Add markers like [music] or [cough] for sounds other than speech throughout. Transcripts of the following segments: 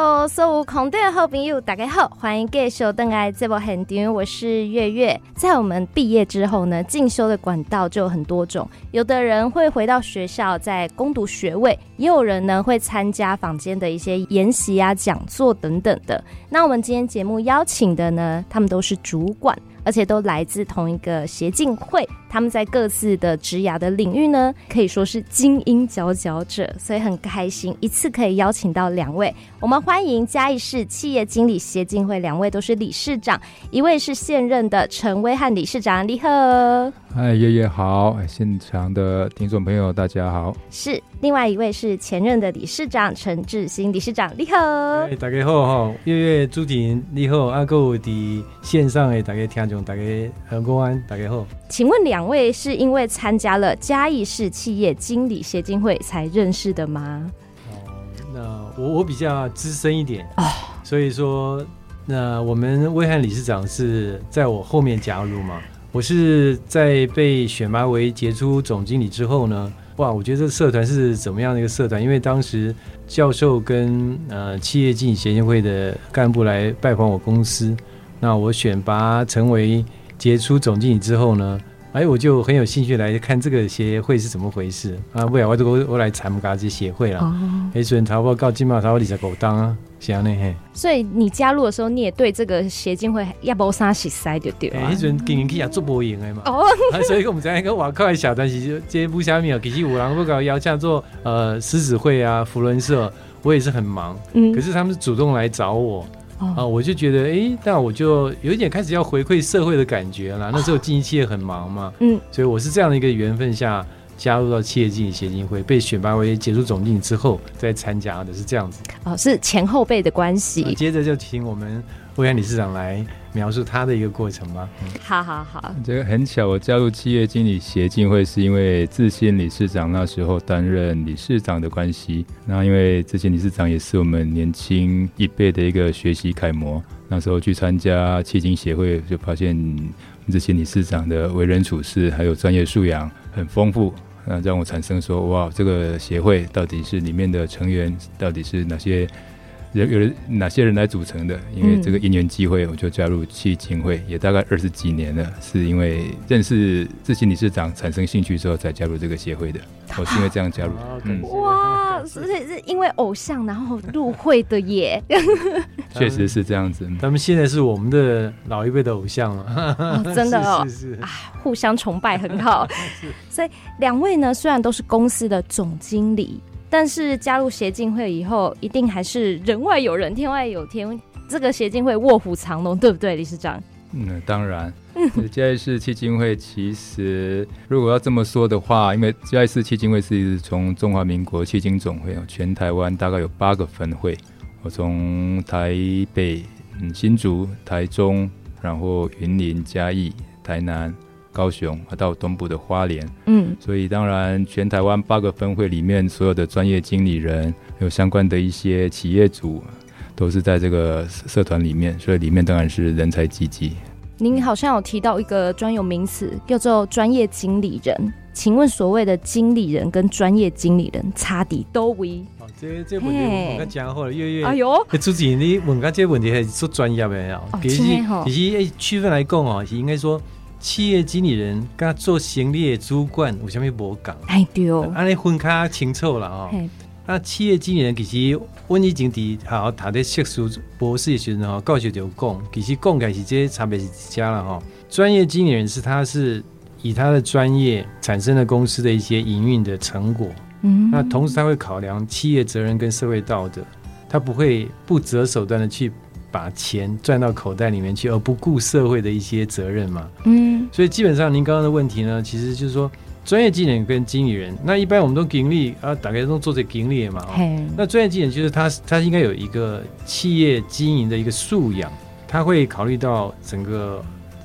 Hello，所有空中的好朋友，大家好，欢迎继续登来这部现场，我是月月。在我们毕业之后呢，进修的管道就有很多种，有的人会回到学校再攻读学位，也有人呢会参加坊间的一些研习啊、讲座等等的。那我们今天节目邀请的呢，他们都是主管。而且都来自同一个协进会，他们在各自的职涯的领域呢，可以说是精英佼佼者，所以很开心一次可以邀请到两位。我们欢迎嘉义市企业经理协进会两位都是理事长，一位是现任的陈威汉理事长，你好。嗨，月月好，现场的听众朋友大家好。是，另外一位是前任的理事长陈志新理事长，你好。哎，大家好哈，月月朱婷你好，阿哥的线上的大家听众。大家很公安，大家好。请问两位是因为参加了嘉义市企业经理协进会才认识的吗？哦，那我我比较资深一点哦，所以说那我们威汉理事长是在我后面加入嘛。我是在被选拔为杰出总经理之后呢，哇，我觉得这个社团是怎么样的一个社团？因为当时教授跟呃企业经理协进会的干部来拜访我公司。那我选拔成为杰出总经理之后呢，哎，我就很有兴趣来看这个协会是怎么回事啊！不然我我我来参加这协会了。哎，所以差不多到今嘛，差不多二十五当啊，是安尼嘿。所以你加入的时候，你也对这个协进会也无啥熟悉就对了。哎，迄阵经营起也做不赢的嘛。哦。所以我们在一个外口的小团体，就这部下面其实有人不搞邀请做呃狮子会啊、扶轮社，我也是很忙。嗯。可是他们是主动来找我。啊、哦，我就觉得，哎、欸，那我就有一点开始要回馈社会的感觉了。那时候经营企业很忙嘛，嗯，所以我是这样的一个缘分下加入到企业经理协进会，被选拔为杰出总经理之后再参加的，是这样子。哦，是前后辈的关系。接着就请我们威翰理事长来描述他的一个过程吧。嗯、好好好，这个很巧，我加入企业经理协进会是因为自信理事长那时候担任理事长的关系。那因为致新理事长也是我们年轻一辈的一个学习楷模。那时候去参加企经协会，就发现这些理事长的为人处事还有专业素养很丰富，那让我产生说，哇，这个协会到底是里面的成员到底是哪些？有有哪些人来组成的？因为这个因缘机会，我就加入基金会，也大概二十几年了。是因为认识致新理事长产生兴趣之后，才加入这个协会的。我是因为这样加入。嗯、哇，所以是因为偶像然后入会的耶。[laughs] 确实是这样子。[laughs] 他们现在是我们的老一辈的偶像了。哦、[laughs] 真的哦，是是是啊，互相崇拜很好。所以两位呢，虽然都是公司的总经理。但是加入协进会以后，一定还是人外有人，天外有天。这个协进会卧虎藏龙，对不对，理事长？嗯，当然。嘉义市基金会其实，如果要这么说的话，因为嘉义市基金会是从中华民国基金总会哦，全台湾大概有八个分会。我从台北、嗯、新竹、台中，然后云林、嘉义、台南。高雄到东部的花莲，嗯，所以当然全台湾八个分会里面，所有的专业经理人有相关的一些企业主，都是在这个社团里面，所以里面当然是人才济济。您好像有提到一个专有名词，叫做专业经理人，请问所谓的经理人跟专业经理人差底都为？哦，这这问题我们讲好了，月月，哎呦，主持人你问个这个问题还是说专业的哦，其实其实诶区分来讲哦，是应该说。企业经理人跟他做行李的主管有啥物无共？哎对哦，安尼分开清楚了哦。那企业经理人其实我以前伫好读的硕士博士的时阵吼，教授就有讲，其实讲开是这差别是家了哈。专业经理人是他是以他的专业产生了公司的一些营运的成果，嗯，那同时他会考量企业责任跟社会道德，他不会不择手段的去。把钱赚到口袋里面去，而不顾社会的一些责任嘛。嗯，所以基本上您刚刚的问题呢，其实就是说专业技能跟经理人，那一般我们都经理啊，大概都做这经理嘛。嘿，那专业技能就是他，他应该有一个企业经营的一个素养，他会考虑到整个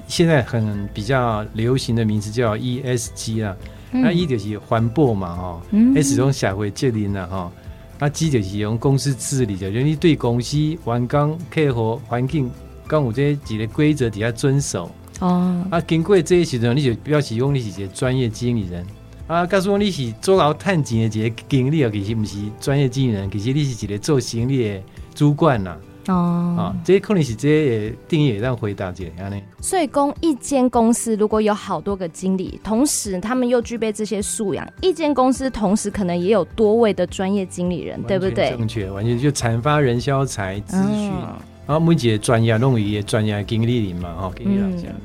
现在很比较流行的名词叫 ESG 啊，嗯、那 E 就是环保嘛，哈、嗯、，S 种社会责任啊，哈。啊，即就是用公司治理的，就是你对公司、员工、客户、环境，刚有这几个规则底下遵守。哦，啊，经过这些时阵，你就表示讲你是一个专业经理人。啊，告诉我你是做老探钱的一个经理啊，其实不是专业经理人，其实你是一个做生意的主管呐。哦，啊，这些可能是这些也定义也让回答这样呢。所以，公一间公司如果有好多个经理，同时他们又具备这些素养，一间公司同时可能也有多位的专业经理人，对不对？正确，完全就产发人销财资讯，嗯、然后每节专业弄一些专业经理人嘛，哈，经理人这样。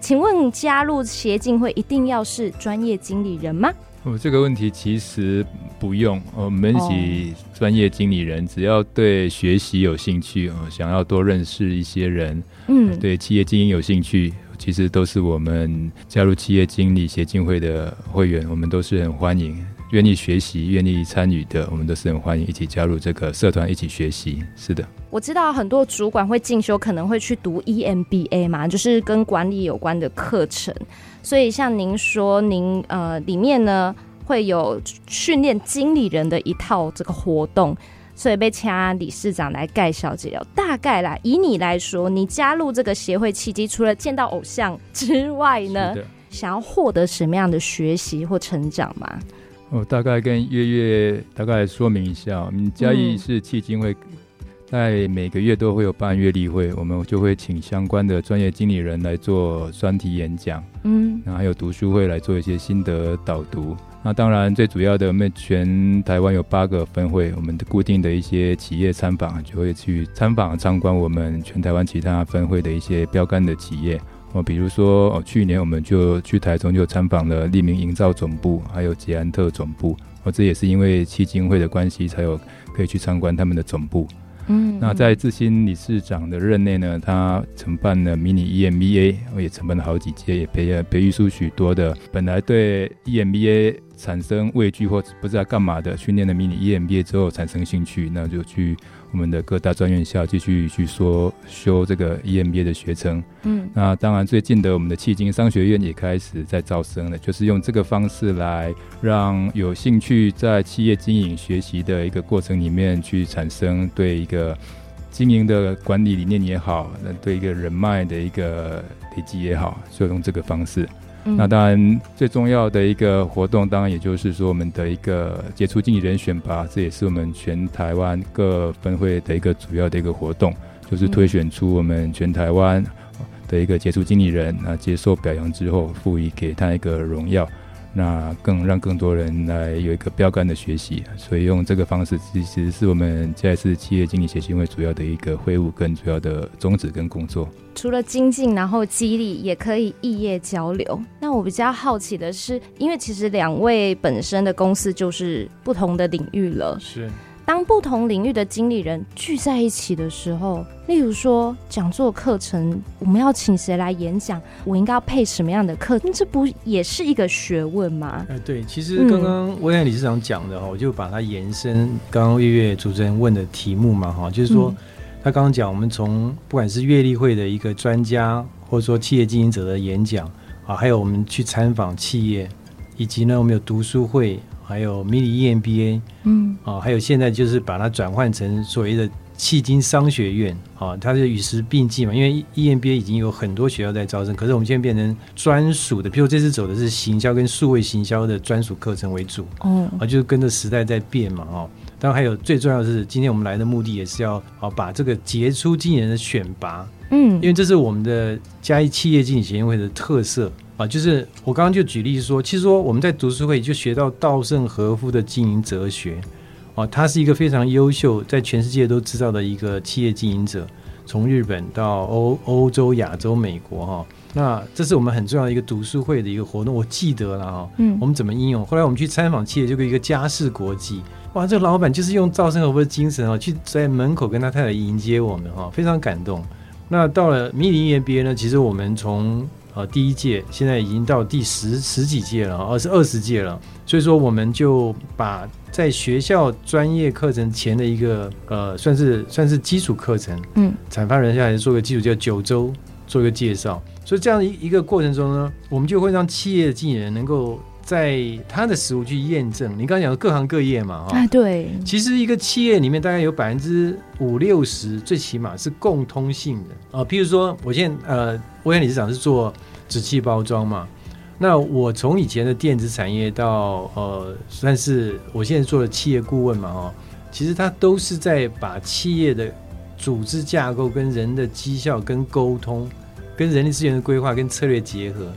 请问加入协进会一定要是专业经理人吗？哦，这个问题其实不用。我们是专业经理人，只要对学习有兴趣，哦，想要多认识一些人，嗯，对企业经营有兴趣，其实都是我们加入企业经理协进会的会员，我们都是很欢迎，愿意学习、愿意参与的，我们都是很欢迎一起加入这个社团，一起学习。是的，我知道很多主管会进修，可能会去读 EMBA 嘛，就是跟管理有关的课程。所以，像您说，您呃里面呢会有训练经理人的一套这个活动，所以被请理事长来盖小姐哦。大概啦，以你来说，你加入这个协会契机，除了见到偶像之外呢，想要获得什么样的学习或成长吗？我大概跟月月大概说明一下，我们嘉义市企经会。在每个月都会有办月例会，我们就会请相关的专业经理人来做专题演讲，嗯，然后还有读书会来做一些心得导读。那当然最主要的，我们全台湾有八个分会，我们的固定的一些企业参访就会去参访参观我们全台湾其他分会的一些标杆的企业。哦，比如说哦，去年我们就去台中就参访了利明营造总部，还有捷安特总部。哦，这也是因为基金会的关系，才有可以去参观他们的总部。嗯，那在志新理事长的任内呢，他承办了迷你 EMBA，我也承办了好几届，也培养培育出许多的本来对 EMBA 产生畏惧或不知道干嘛的，训练了迷你 EMBA 之后产生兴趣，那就去。我们的各大专院校继续去说修这个 EMBA 的学程，嗯，那当然最近的我们的迄今商学院也开始在招生了，就是用这个方式来让有兴趣在企业经营学习的一个过程里面去产生对一个经营的管理理念也好，那对一个人脉的一个累积也好，就用这个方式。嗯、那当然，最重要的一个活动，当然也就是说我们的一个杰出经理人选拔，这也是我们全台湾各分会的一个主要的一个活动，就是推选出我们全台湾的一个杰出经理人，那接受表扬之后，赋予给他一个荣耀。那更让更多人来有一个标杆的学习，所以用这个方式，其实是我们这一次企业经理协进会主要的一个会务跟主要的宗旨跟工作。除了精进，然后激励，也可以异业交流。那我比较好奇的是，因为其实两位本身的公司就是不同的领域了，是。当不同领域的经理人聚在一起的时候，例如说讲座课程，我们要请谁来演讲？我应该要配什么样的课？这不也是一个学问吗？呃，对，其实刚刚威廉理事长讲的哈，我就把它延伸刚刚月月主持人问的题目嘛哈，就是说他刚刚讲，我们从不管是阅历会的一个专家，或者说企业经营者的演讲啊，还有我们去参访企业，以及呢，我们有读书会。还有迷你 EMBA，嗯，啊，还有现在就是把它转换成所谓的迄今商学院，啊，它是与时并进嘛。因为 EMBA 已经有很多学校在招生，可是我们现在变成专属的，譬如这次走的是行销跟数位行销的专属课程为主，哦，啊，就是跟着时代在变嘛，哦。当然还有最重要的是，今天我们来的目的也是要啊，把这个杰出经理人的选拔，嗯，因为这是我们的嘉义企业经理协进会的特色。啊，就是我刚刚就举例说，其实说我们在读书会就学到稻盛和夫的经营哲学，哦，他是一个非常优秀，在全世界都知道的一个企业经营者，从日本到欧欧洲、亚洲、美国哈，那这是我们很重要的一个读书会的一个活动，我记得了哈，嗯，我们怎么应用？后来我们去参访企业，就跟一个嘉士国际，哇，这个老板就是用稻盛和夫的精神啊，去在门口跟他太太迎接我们哈，非常感动。那到了迷你 EMBA 呢，其实我们从呃，第一届现在已经到第十十几届了，而是二十届了。所以说，我们就把在学校专业课程前的一个呃，算是算是基础课程，嗯，产发人下来做个基础，叫九周做一个介绍。所以这样一一个过程中呢，我们就会让企业的经理人能够在他的实务去验证。你刚刚讲的各行各业嘛，哈，对。其实一个企业里面大概有百分之五六十，最起码是共通性的啊。譬如说，我现在呃。威廉理事长是做纸器包装嘛？那我从以前的电子产业到呃，算是我现在做的企业顾问嘛，哦，其实他都是在把企业的组织架构跟人的绩效、跟沟通、跟人力资源的规划跟策略结合。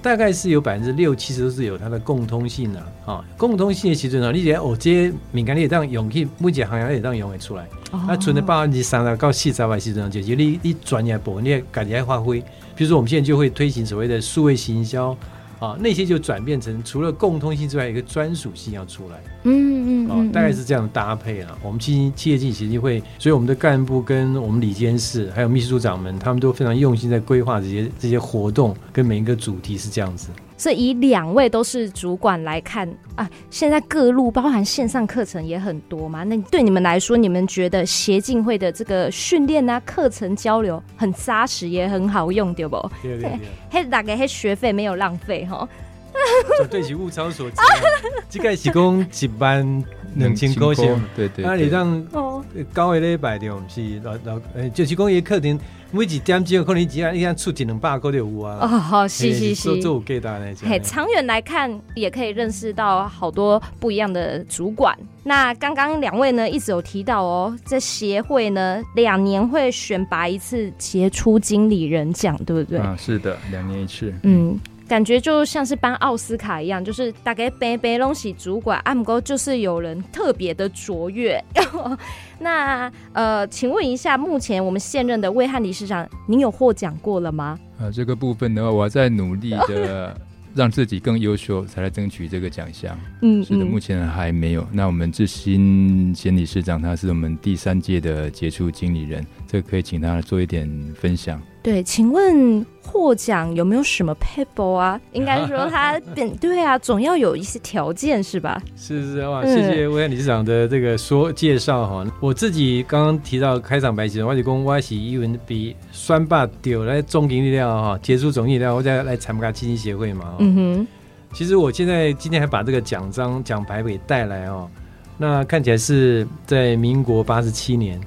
大概是有百分之六七十都是有它的共通性的啊，共通性的其实呢，你觉得哦，这些敏感力也当用去目前行业也当用得出来。那存的百分之三十到四十的时阵，就是你你专业部分你自己来发挥。比如说我们现在就会推行所谓的数位行销。啊，那些就转变成除了共通性之外，一个专属性要出来。嗯嗯，嗯，大概是这样的搭配啊。我们企企业经理协进会，所以我们的干部跟我们理监事还有秘书组长们，他们都非常用心在规划这些这些活动，跟每一个主题是这样子。所以以两位都是主管来看啊，现在各路包含线上课程也很多嘛。那对你们来说，你们觉得协进会的这个训练啊、课程交流很扎实，也很好用，对不？对对对。嘿，大概嘿学费没有浪费哈。绝 [laughs] 对是物超所值。[laughs] [laughs] 这个是讲一班两千块钱，对对。那你让高一礼拜的，我们是老老呃，就是讲一个课程。每一点钟可能只要一下出一两百个就有啊！哦，好，是是是，做做给大家嘿，长远来看也可以认识到好多不一样的主管。那刚刚两位呢，一直有提到哦，在协会呢，两年会选拔一次杰出经理人奖，对不对？啊，是的，两年一次。嗯。感觉就像是颁奥斯卡一样，就是大概背背东西主管，阿姆哥就是有人特别的卓越。[laughs] 那呃，请问一下，目前我们现任的魏汉理事长，您有获奖过了吗？啊、呃，这个部分的话，我还在努力的让自己更优秀，才来争取这个奖项。嗯，是的，目前还没有。那我们致昕贤理事长，他是我们第三届的杰出经理人，这个可以请他做一点分享。对，请问获奖有没有什么撇步啊？[laughs] 应该说他对对啊，总要有一些条件是吧？是是哇，谢谢威翰理事长的这个说介绍哈。嗯、我自己刚刚提到开场白时，我就讲我是英文比酸霸丢来总经力量哈，杰出总经理了，我再来参加基金协会嘛。嗯哼，其实我现在今天还把这个奖章奖牌给带来哦，那看起来是在民国八十七年。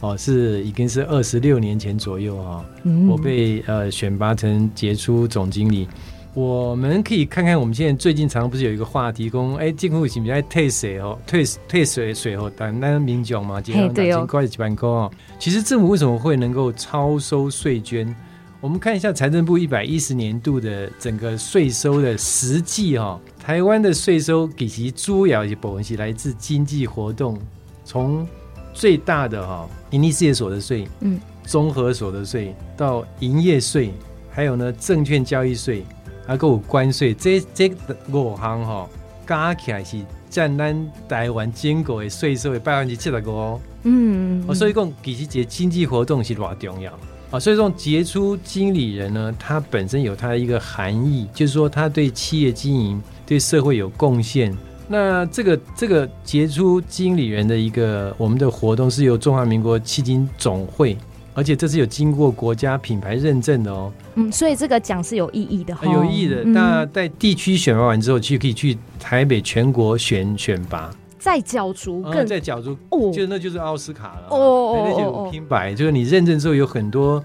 哦，是已经是二十六年前左右哈，嗯、我被呃选拔成杰出总经理。我们可以看看我们现在最近常常不是有一个话题，公哎，政府是不是在退税哦，退退税税后，但那民众嘛，几万几块几万块哦。其实政府为什么会能够超收税捐？我们看一下财政部一百一十年度的整个税收的实际哈，台湾的税收其实主要一部分是来自经济活动，从最大的哈，盈利事业所得税，嗯，综合所得税到营业税，还有呢证券交易税，还有关税，这这五项哈加起来是占咱台湾整个的税收的百分之七十五。哦，嗯，哦，所以讲其实这经济活动是偌重要。啊，所以说杰出经理人呢，他本身有他的一个含义，就是说他对企业经营、对社会有贡献。那这个这个杰出经理人的一个我们的活动是由中华民国基金总会，而且这是有经过国家品牌认证的哦。嗯，所以这个奖是有意义的，哦，有意义的。那在地区选拔完之后，就可以去台北全国选选拔，再角逐更，再角逐哦，就那就是奥斯卡了哦，哦，那就有拼白，就是你认证之后有很多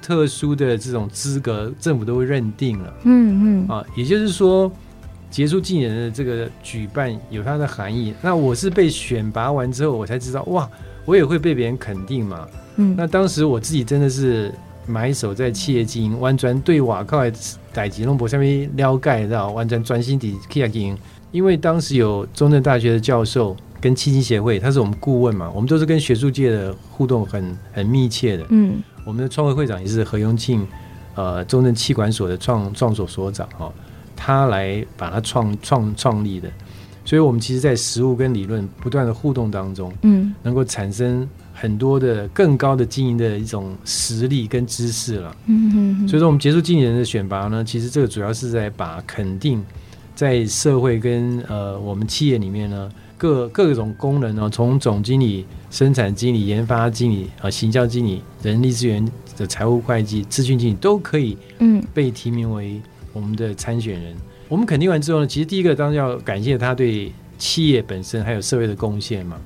特殊的这种资格，政府都会认定了。嗯嗯啊，也就是说。杰出经理人的这个举办有它的含义。那我是被选拔完之后，我才知道哇，我也会被别人肯定嘛。嗯，那当时我自己真的是埋首在企业经营，完全对瓦靠在吉隆坡下面了解到，完全专心的企业经营。因为当时有中正大学的教授跟企经协会，他是我们顾问嘛，我们都是跟学术界的互动很很密切的。嗯，我们的创会会长也是何永庆，呃，中正气管所的创创所所长哈。他来把它创创创立的，所以我们其实，在实物跟理论不断的互动当中，嗯，能够产生很多的更高的经营的一种实力跟知识了，嗯哼哼。所以说，我们结束经理人的选拔呢，其实这个主要是在把肯定在社会跟呃我们企业里面呢各各种功能呢，从总经理、生产经理、研发经理啊、呃、行销经理、人力资源的财务会计、资讯经理都可以，嗯，被提名为。我们的参选人，我们肯定完之后呢，其实第一个当然要感谢他对企业本身还有社会的贡献嘛，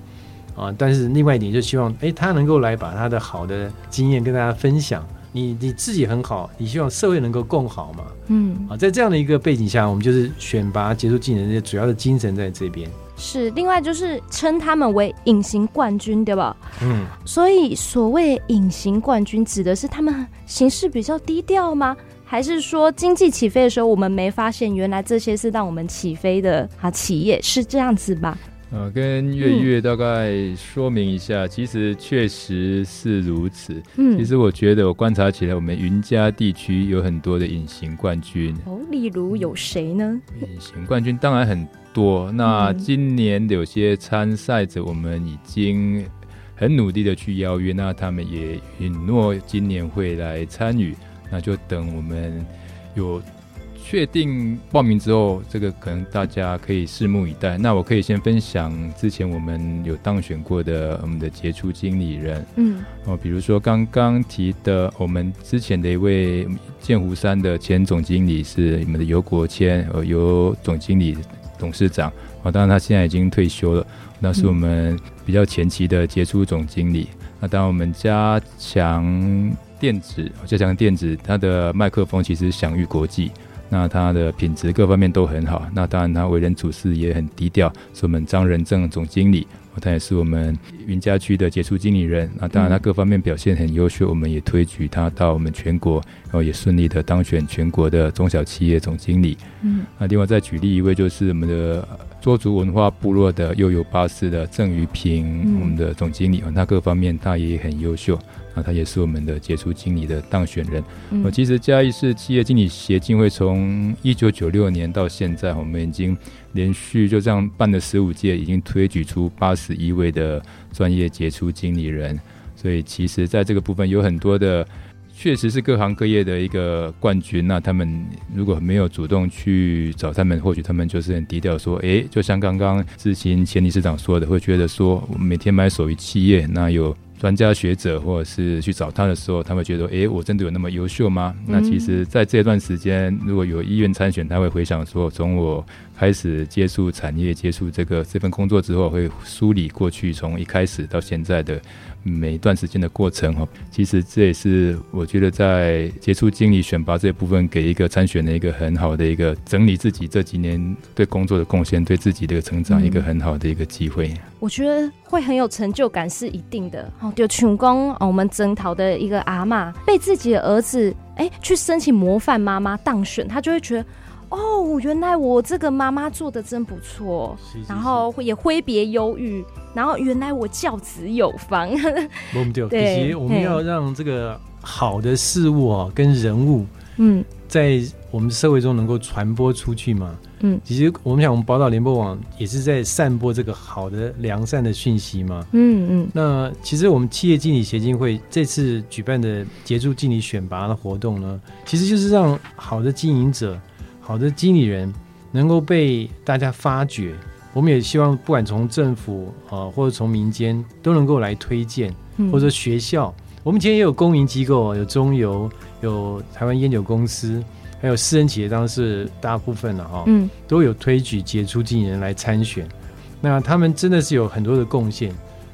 啊，但是另外一点就希望，哎，他能够来把他的好的经验跟大家分享。你你自己很好，你希望社会能够更好嘛，嗯，啊，在这样的一个背景下，我们就是选拔杰出经理人的主要的精神在这边。是，另外就是称他们为隐形冠军，对吧？嗯，所以所谓隐形冠军，指的是他们行事比较低调吗？还是说经济起飞的时候，我们没发现原来这些是让我们起飞的啊企业是这样子吧？呃，跟月月大概说明一下，嗯、其实确实是如此。嗯，其实我觉得我观察起来，我们云嘉地区有很多的隐形冠军。哦，例如有谁呢？隐形冠军当然很多。那今年有些参赛者，我们已经很努力的去邀约，那他们也允诺今年会来参与。那就等我们有确定报名之后，这个可能大家可以拭目以待。那我可以先分享之前我们有当选过的我们的杰出经理人，嗯，哦，比如说刚刚提的我们之前的一位剑湖山的前总经理是我们的尤国谦，呃，游总经理董事长，哦，当然他现在已经退休了，那是我们比较前期的杰出总经理。那当我们加强。电子，加强电子，它的麦克风其实享誉国际，那它的品质各方面都很好。那当然，他为人处事也很低调，是我们张仁正总经理，他也是我们云家区的杰出经理人。那当然，他各方面表现很优秀，我们也推举他到我们全国，然后也顺利的当选全国的中小企业总经理。嗯，那另外再举例一位，就是我们的卓族文化部落的悠游巴士的郑于平，我们的总经理，他各方面他也很优秀。那他也是我们的杰出经理的当选人。我、嗯、其实嘉义市企业经理协进会从一九九六年到现在，我们已经连续就这样办了十五届，已经推举出八十一位的专业杰出经理人。所以其实在这个部分有很多的，确实是各行各业的一个冠军。那他们如果没有主动去找他们，或许他们就是很低调，说：“诶，就像刚刚之前前理事长说的，会觉得说我每天买手于企业，那有。”专家学者或者是去找他的时候，他会觉得，诶，我真的有那么优秀吗？那其实，在这段时间，如果有意愿参选，他会回想说，从我开始接触产业、接触这个这份工作之后，会梳理过去从一开始到现在的。每一段时间的过程哈，其实这也是我觉得在接触经理选拔这部分，给一个参选的一个很好的一个整理自己这几年对工作的贡献，对自己的成长一个很好的一个机会。我觉得会很有成就感是一定的哦。就成功我们征讨的一个阿嬷被自己的儿子哎去申请模范妈妈当选，他就会觉得。哦，原来我这个妈妈做的真不错，是是是，然后也挥别忧郁，然后原来我教子有方。[laughs] 对，其实我们要让这个好的事物啊，跟人物，嗯，在我们社会中能够传播出去嘛。嗯，其实我们想，我们宝岛联播网也是在散播这个好的良善的讯息嘛。嗯嗯。那其实我们企业经理协进会这次举办的杰出经理选拔的活动呢，其实就是让好的经营者。好的经理人能够被大家发掘，我们也希望不管从政府啊，或者从民间都能够来推荐，或者学校，我们今天也有公营机构，有中油，有台湾烟酒公司，还有私人企业，当然是大部分了哈，嗯，都有推举杰出经理人来参选。那他们真的是有很多的贡献，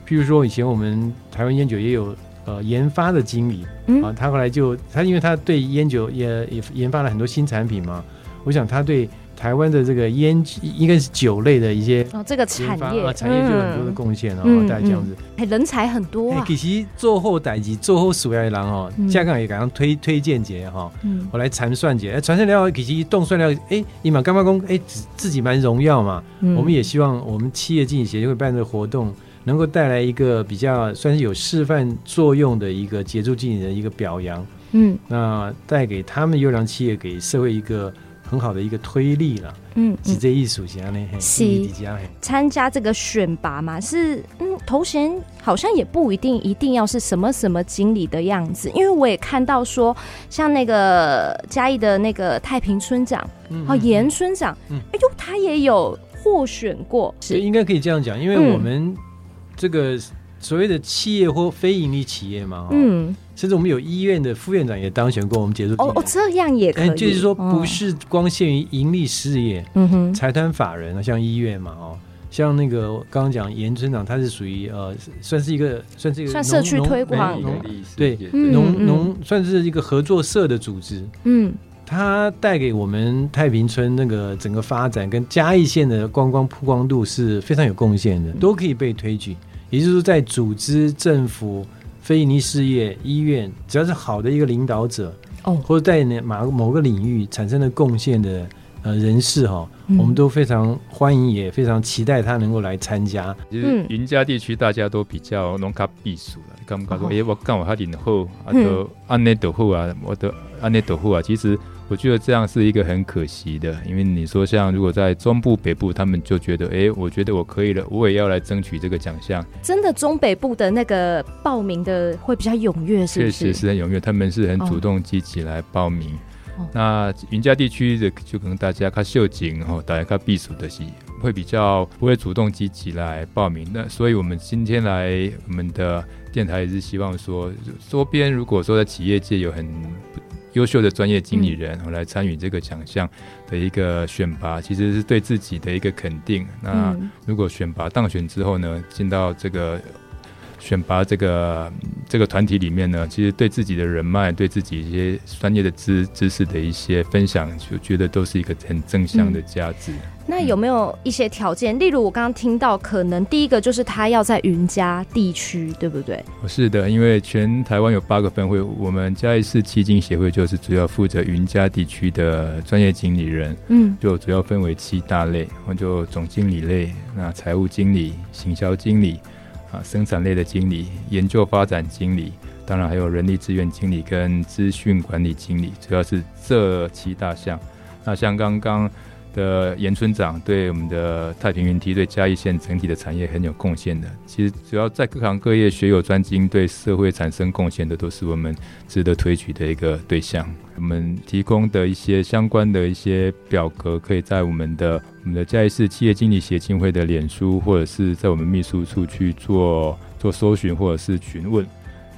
譬如说以前我们台湾烟酒也有呃研发的经理，啊，他后来就他因为他对烟酒也也研发了很多新产品嘛。我想他对台湾的这个烟应该是酒类的一些哦，这个产业啊，产业就有很多的贡献哦，大概这样子，哎，人才很多啊。其实做后代及做后属爱郎哦，香港也敢刚推推荐节哈，我来传算节，传算料其实动算料，哎，你嘛干嘛工？哎，自自己蛮荣耀嘛。我们也希望我们企业经理协会办的活动，能够带来一个比较算是有示范作用的一个杰出经理人一个表扬。嗯，那带给他们优良企业给社会一个。很好的一个推力了，嗯，是这艺术家呢，是。参加这个选拔嘛，是嗯，头衔好像也不一定一定要是什么什么经理的样子，因为我也看到说，像那个嘉义的那个太平村长，哦，严村长，嗯，哎呦，他也有获选过，是。应该可以这样讲，因为我们这个。所谓的企业或非营利企业嘛，嗯，甚至我们有医院的副院长也当选过我们杰出经理。哦，这样也可以，就是说不是光限于盈利事业，嗯哼，财团法人啊，像医院嘛，哦，像那个刚刚讲严村长，他是属于呃，算是一个算是一个算社区推广，对，农农算是一个合作社的组织，嗯。它带给我们太平村那个整个发展跟嘉义县的观光曝光度是非常有贡献的，都可以被推举。也就是说，在组织、政府、非营利事业、医院，只要是好的一个领导者，哦，或者在某某个领域产生了贡献的呃人士哈，嗯、我们都非常欢迎，也非常期待他能够来参加。就是云嘉地区大家都比较农卡避暑了，刚刚说，哎，我刚我他领后啊，都安内斗后啊，我的安内斗后啊，其实。我觉得这样是一个很可惜的，因为你说像如果在中部、北部，他们就觉得，哎，我觉得我可以了，我也要来争取这个奖项。真的，中北部的那个报名的会比较踊跃，是不是？确实是很踊跃，他们是很主动积极来报名。哦、那云嘉地区的就可能大家看秀景哦，大家看避暑的戏，会比较不会主动积极来报名。那所以我们今天来我们的电台也是希望说，周边如果说在企业界有很优秀的专业经理人来参与这个奖项的一个选拔，其实是对自己的一个肯定。那如果选拔当选之后呢，进到这个选拔这个这个团体里面呢，其实对自己的人脉、对自己一些专业的知知识的一些分享，就觉得都是一个很正向的价值。那有没有一些条件？例如我刚刚听到，可能第一个就是他要在云嘉地区，对不对？是的，因为全台湾有八个分会，我们嘉义市基金协会就是主要负责云嘉地区的专业经理人。嗯，就主要分为七大类，我就总经理类，那财务经理、行销经理啊，生产类的经理、研究发展经理，当然还有人力资源经理跟资讯管理经理，主要是这七大项。那像刚刚。的严村长对我们的太平云梯、对嘉义县整体的产业很有贡献的。其实，只要在各行各业学有专精，对社会产生贡献的，都是我们值得推举的一个对象。我们提供的一些相关的一些表格，可以在我们的我们的嘉义市企业经理协进会的脸书，或者是在我们秘书处去做做搜寻，或者是询问。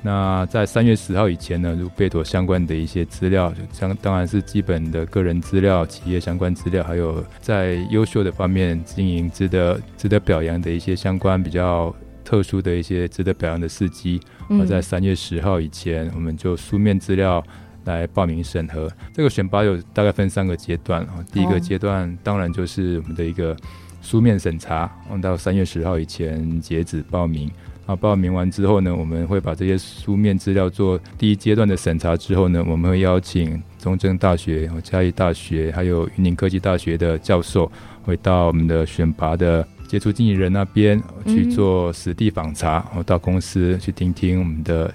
那在三月十号以前呢，如贝妥相关的一些资料，相当然是基本的个人资料、企业相关资料，还有在优秀的方面经营值得值得表扬的一些相关比较特殊的一些值得表扬的事迹。而在三月十号以前，我们就书面资料来报名审核。这个选拔有大概分三个阶段啊，第一个阶段当然就是我们的一个书面审查，到三月十号以前截止报名。啊，报名完之后呢，我们会把这些书面资料做第一阶段的审查。之后呢，我们会邀请中正大学、嘉义大学还有云林科技大学的教授，会到我们的选拔的杰出经理人那边去做实地访查，然后到公司去听听我们的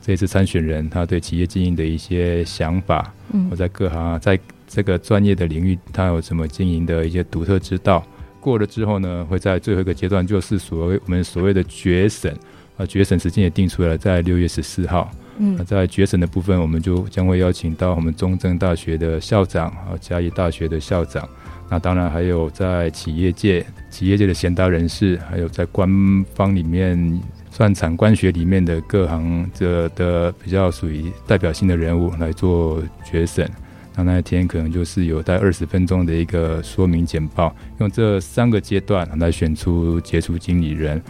这一次参选人他对企业经营的一些想法。嗯，我在各行在这个专业的领域，他有什么经营的一些独特之道。过了之后呢，会在最后一个阶段，就是所谓我们所谓的决审啊，决审时间也定出来了，在六月十四号。嗯，在决审的部分，我们就将会邀请到我们中正大学的校长啊，嘉义大学的校长，那当然还有在企业界、企业界的贤达人士，还有在官方里面算产官学里面的各行者的比较属于代表性的人物来做决审。那那一天可能就是有大概二十分钟的一个说明简报，用这三个阶段来选出杰出经理人。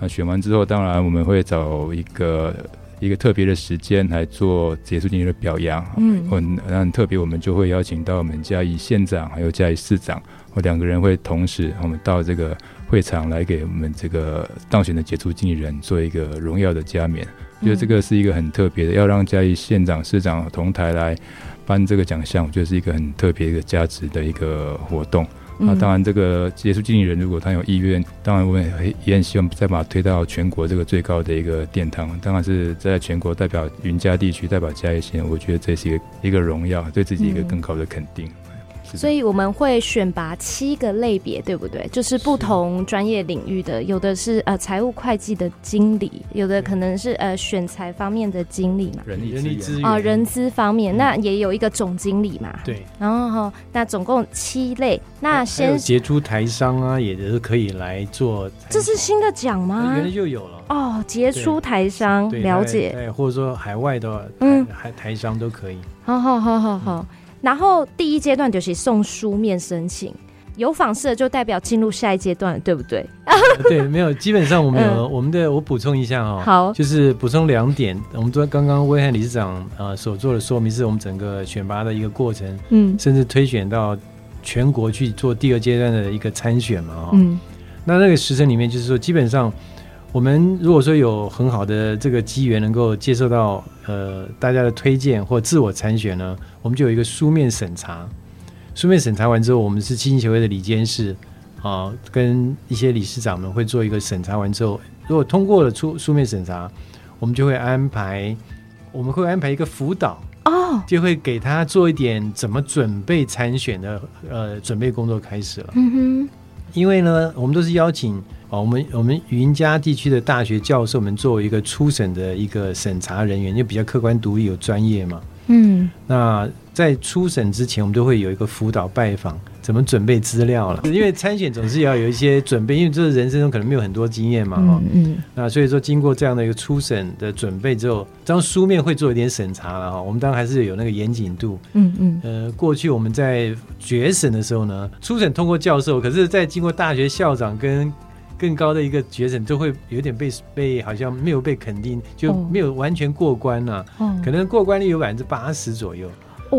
那选完之后，当然我们会找一个一个特别的时间来做杰出经理人的表扬。嗯，很很特别，我们就会邀请到我们嘉义县长还有嘉义市长，我两个人会同时我们到这个会场来给我们这个当选的杰出经理人做一个荣耀的加冕。我觉得这个是一个很特别的，要让嘉义县长、市长同台来。颁这个奖项，我觉得是一个很特别、一个价值的一个活动。那、嗯、当然，这个杰出经理人如果他有意愿，当然我也也很希望再把它推到全国这个最高的一个殿堂。当然是在全国代表云嘉地区、代表嘉义县，我觉得这是一个一个荣耀，对自己一个更高的肯定。嗯所以我们会选拔七个类别，对不对？就是不同专业领域的，有的是呃财务会计的经理，有的可能是呃选材方面的经理嘛，人力资源啊，人资方面，那也有一个总经理嘛，对。然后那总共七类，那先杰出台商啊，也是可以来做。这是新的奖吗？原来就有了哦，杰出台商了解，对或者说海外的嗯海台商都可以。好好好好好。然后第一阶段就是送书面申请，有访视就代表进入下一阶段了，对不对？[laughs] 对，没有，基本上我们有、嗯、我们的，我补充一下哈、哦，好，就是补充两点。我们昨刚刚威翰理事长呃所做的说明，是我们整个选拔的一个过程，嗯，甚至推选到全国去做第二阶段的一个参选嘛，嗯，那那个时程里面，就是说，基本上我们如果说有很好的这个机缘，能够接受到呃大家的推荐或自我参选呢，我们就有一个书面审查。书面审查完之后，我们是基金协会的理监事啊，跟一些理事长们会做一个审查完之后，如果通过了出书面审查，我们就会安排，我们会安排一个辅导哦，就会给他做一点怎么准备参选的呃准备工作开始了。嗯哼，因为呢，我们都是邀请哦，我们我们云嘉地区的大学教授们作为一个初审的一个审查人员，就比较客观独立有专业嘛。嗯，那。在初审之前，我们都会有一个辅导拜访，怎么准备资料了？因为参选总是要有一些准备，因为这人生中可能没有很多经验嘛，哈、嗯。嗯。那所以说，经过这样的一个初审的准备之后，当书面会做一点审查了哈。我们当然还是有那个严谨度。嗯嗯。呃，过去我们在决审的时候呢，初审通过教授，可是，在经过大学校长跟更高的一个决审，都会有点被被好像没有被肯定，就没有完全过关了。哦。可能过关率有百分之八十左右。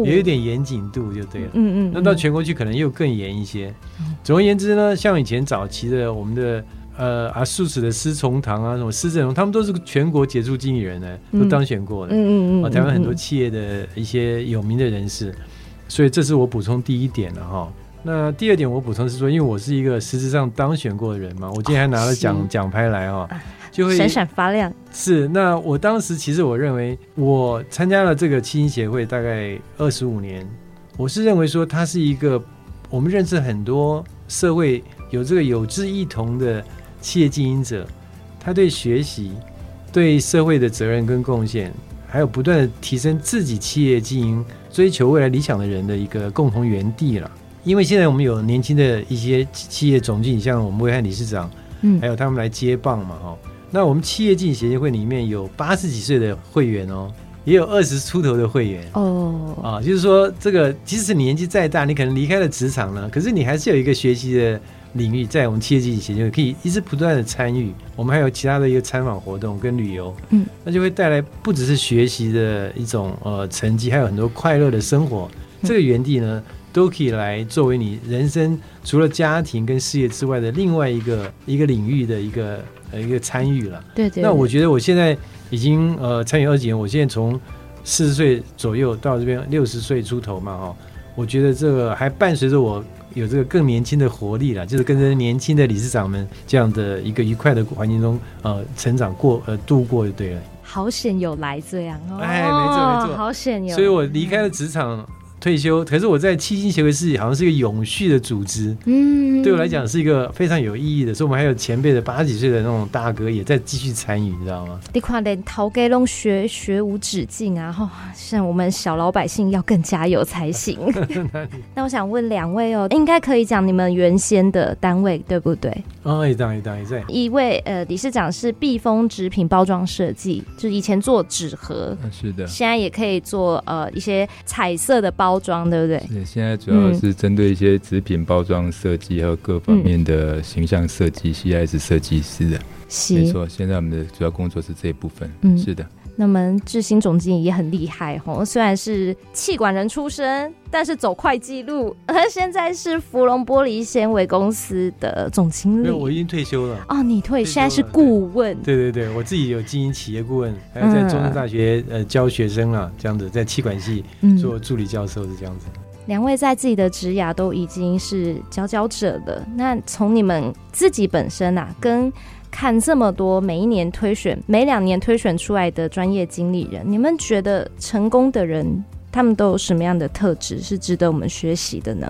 也有一点严谨度就对了，嗯嗯，那到全国去可能又更严一些。总而言之呢，像以前早期的我们的呃啊素史的施崇堂啊，什么施正荣，他们都是全国杰出经理人呢，都当选过的。嗯嗯嗯，台湾很多企业的一些有名的人士，所以这是我补充第一点了哈。那第二点我补充是说，因为我是一个实质上当选过的人嘛，我今天还拿了奖奖牌来哈。就会闪闪发亮。是，那我当时其实我认为，我参加了这个七星协会大概二十五年，我是认为说，它是一个我们认识很多社会有这个有志一同的企业经营者，他对学习、对社会的责任跟贡献，还有不断的提升自己企业经营、追求未来理想的人的一个共同园地了。因为现在我们有年轻的一些企业总经理，像我们威汉理事长，嗯，还有他们来接棒嘛，哈。那我们企业经营协会里面有八十几岁的会员哦，也有二十出头的会员哦，啊，就是说这个即使你年纪再大，你可能离开了职场了，可是你还是有一个学习的领域，在我们企业经营协会可以一直不断的参与。我们还有其他的一个参访活动跟旅游，嗯，那就会带来不只是学习的一种呃成绩，还有很多快乐的生活。这个园地呢，都可以来作为你人生除了家庭跟事业之外的另外一个一个领域的一个。呃，一个参与了，对，对对。那我觉得我现在已经呃参与二几年，我现在从四十岁左右到这边六十岁出头嘛，哈，我觉得这个还伴随着我有这个更年轻的活力了，就是跟着年轻的理事长们这样的一个愉快的环境中呃成长过呃度过就对了。好险有来这样哦，哎，没错没错，好险有。所以我离开了职场。嗯退休，可是我在七星协会是好像是一个永续的组织，嗯，对我来讲是一个非常有意义的。所以，我们还有前辈的八十几岁的那种大哥也在继续参与，你知道吗？你看，连头家拢学学无止境啊！哈，像我们小老百姓要更加油才行。[laughs] 那我想问两位哦，应该可以讲你们原先的单位对不对？哦，一档一档一档。一位呃，理事长是避风纸品包装设计，就是以前做纸盒，是的，现在也可以做呃一些彩色的包。包装对不对？对，现在主要是针对一些纸品包装设计和各方面的形象设计，CIS 设计师的。没错，现在我们的主要工作是这一部分。嗯，是的。那么志新总经理也很厉害哦，虽然是气管人出身，但是走会计路，他 [laughs] 现在是芙蓉玻璃纤维公司的总经理。我已经退休了。哦，你退，退现在是顾问。对对对，我自己有经营企业顾问，还有在中山大学呃教学生啊，这样子在气管系做助理教授是这样子。两、嗯、位在自己的职涯都已经是佼佼者了，那从你们自己本身啊，跟看这么多每一年推选、每两年推选出来的专业经理人，你们觉得成功的人，他们都有什么样的特质是值得我们学习的呢？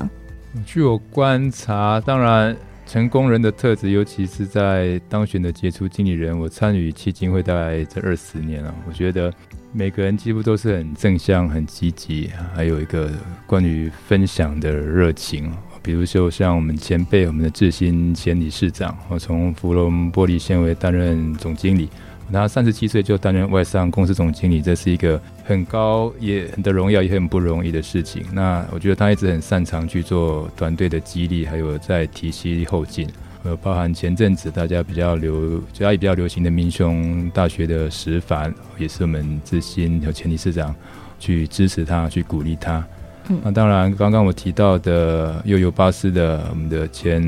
据我观察，当然成功人的特质，尤其是在当选的杰出经理人，我参与企经会大概这二十年了，我觉得每个人几乎都是很正向、很积极，还有一个关于分享的热情。比如说像我们前辈，我们的志新前理事长，我从福隆玻璃纤维担任总经理，他三十七岁就担任外商公司总经理，这是一个很高也很的荣耀，也很不容易的事情。那我觉得他一直很擅长去做团队的激励，还有在体系后进，呃，包含前阵子大家比较流，家里比较流行的民雄大学的石凡，也是我们志新和前理事长去支持他，去鼓励他。嗯、那当然，刚刚我提到的悠游巴士的我们的前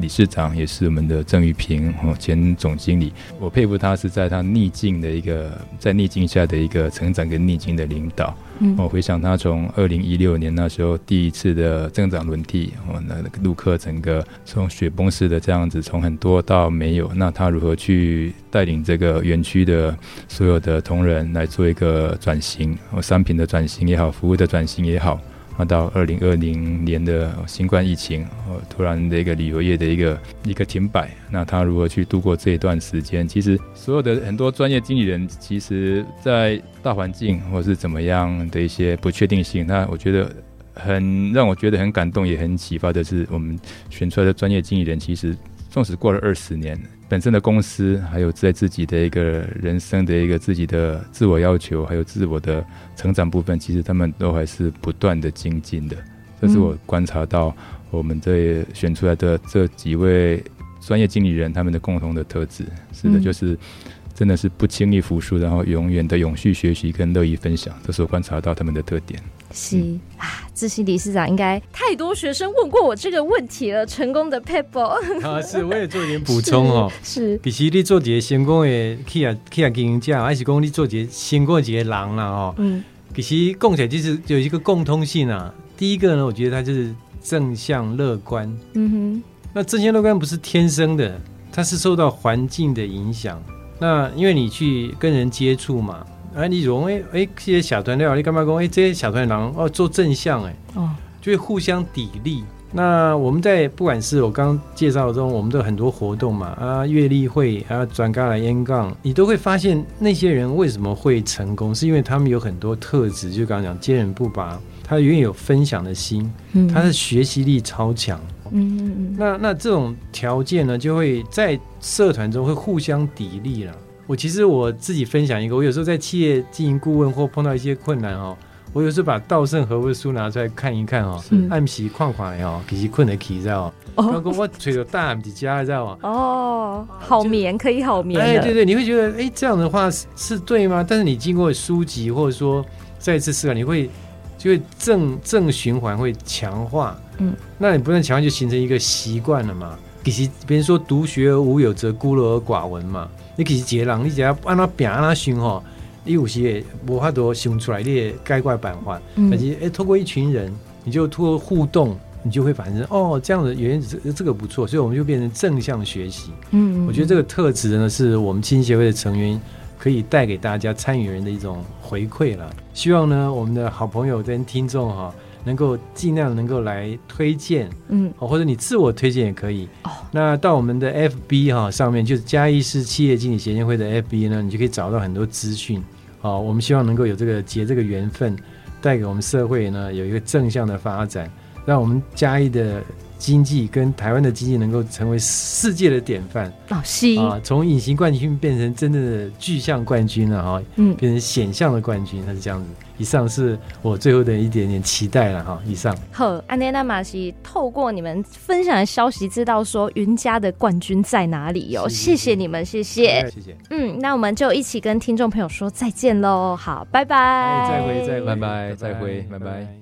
理事长，也是我们的郑玉平哦，前总经理。我佩服他是在他逆境的一个，在逆境下的一个成长跟逆境的领导。嗯，我回想他从二零一六年那时候第一次的增长轮替，哦，那陆客整个从雪崩式的这样子，从很多到没有，那他如何去带领这个园区的所有的同仁来做一个转型，哦，商品的转型也好，服务的转型也好。那到二零二零年的新冠疫情，哦，突然的一个旅游业的一个一个停摆，那他如何去度过这一段时间？其实所有的很多专业经理人，其实在大环境或是怎么样的一些不确定性，那我觉得很让我觉得很感动，也很启发的是，我们选出来的专业经理人，其实纵使过了二十年。本身的公司，还有在自己的一个人生的一个自己的自我要求，还有自我的成长部分，其实他们都还是不断的精进的。这是我观察到我们这选出来的这几位专业经理人他们的共同的特质。是的，就是。真的是不轻易服输，然后永远的永续学习跟乐意分享，这是我观察到他们的特点。是、嗯、啊，自信理事长应该太多学生问过我这个问题了，成功的 people [laughs] 啊，是我也做一点补充哦。是，比起你做几个成功的企业企业经营者，还是讲你做几个成功的几个人啦哦。嗯，其实共起来就是有一个共通性啊。第一个呢，我觉得他就是正向乐观。嗯哼，那正向乐观不是天生的，它是受到环境的影响。那因为你去跟人接触嘛，哎、啊，你容易哎，这些小团队你干嘛讲？哎，这些小团队哦，做正向哎，哦，就会互相砥砺。那我们在不管是我刚刚介绍中，我们的很多活动嘛，啊，月例会啊，转嘎来烟杠，你都会发现那些人为什么会成功，是因为他们有很多特质，就刚刚讲坚韧不拔，他永远有分享的心，他的学习力超强。嗯嗯嗯，那那这种条件呢，就会在社团中会互相砥砺了。我其实我自己分享一个，我有时候在企业经营顾问或碰到一些困难哦，我有时候把稻盛和夫的书拿出来看一看哦，暗喜矿矿哦，其实困的起在哦，刚刚我吹着大米家知道吗？哦，好眠可以好眠。哎，对对，你会觉得哎这样的话是是对吗？但是你经过书籍或者说再一次思考，你会就会正正循环会强化。嗯，那你不能强化就形成一个习惯了嘛？其实别人说独学而无友，则孤陋而寡闻嘛。你其实杰朗，你只要按他变按他循吼，你有些也无法度想出来你也改怪办法。嗯，但是哎，透过一群人，你就通过互动，你就会反正哦，这样的原因这这个不错，所以我们就变成正向学习。嗯，我觉得这个特质呢，是我们青协会的成员可以带给大家参与人的一种回馈了。希望呢，我们的好朋友跟听众哈。能够尽量能够来推荐，嗯，或者你自我推荐也可以。哦，那到我们的 FB 哈上面，就是嘉义市企业经理协进会的 FB 呢，你就可以找到很多资讯。好，我们希望能够有这个结这个缘分，带给我们社会呢有一个正向的发展，让我们嘉义的经济跟台湾的经济能够成为世界的典范。哦，是啊，从隐形冠军变成真正的具象冠军了哈，嗯，变成显象的冠军，它是这样子。以上是我最后的一点点期待了哈。以上好，安内娜马西透过你们分享的消息，知道说云家的冠军在哪里哟、喔。谢谢你们，谢谢，谢谢。嗯，那我们就一起跟听众朋友说再见喽。好，拜拜，再会，再会，拜拜，再会，拜拜。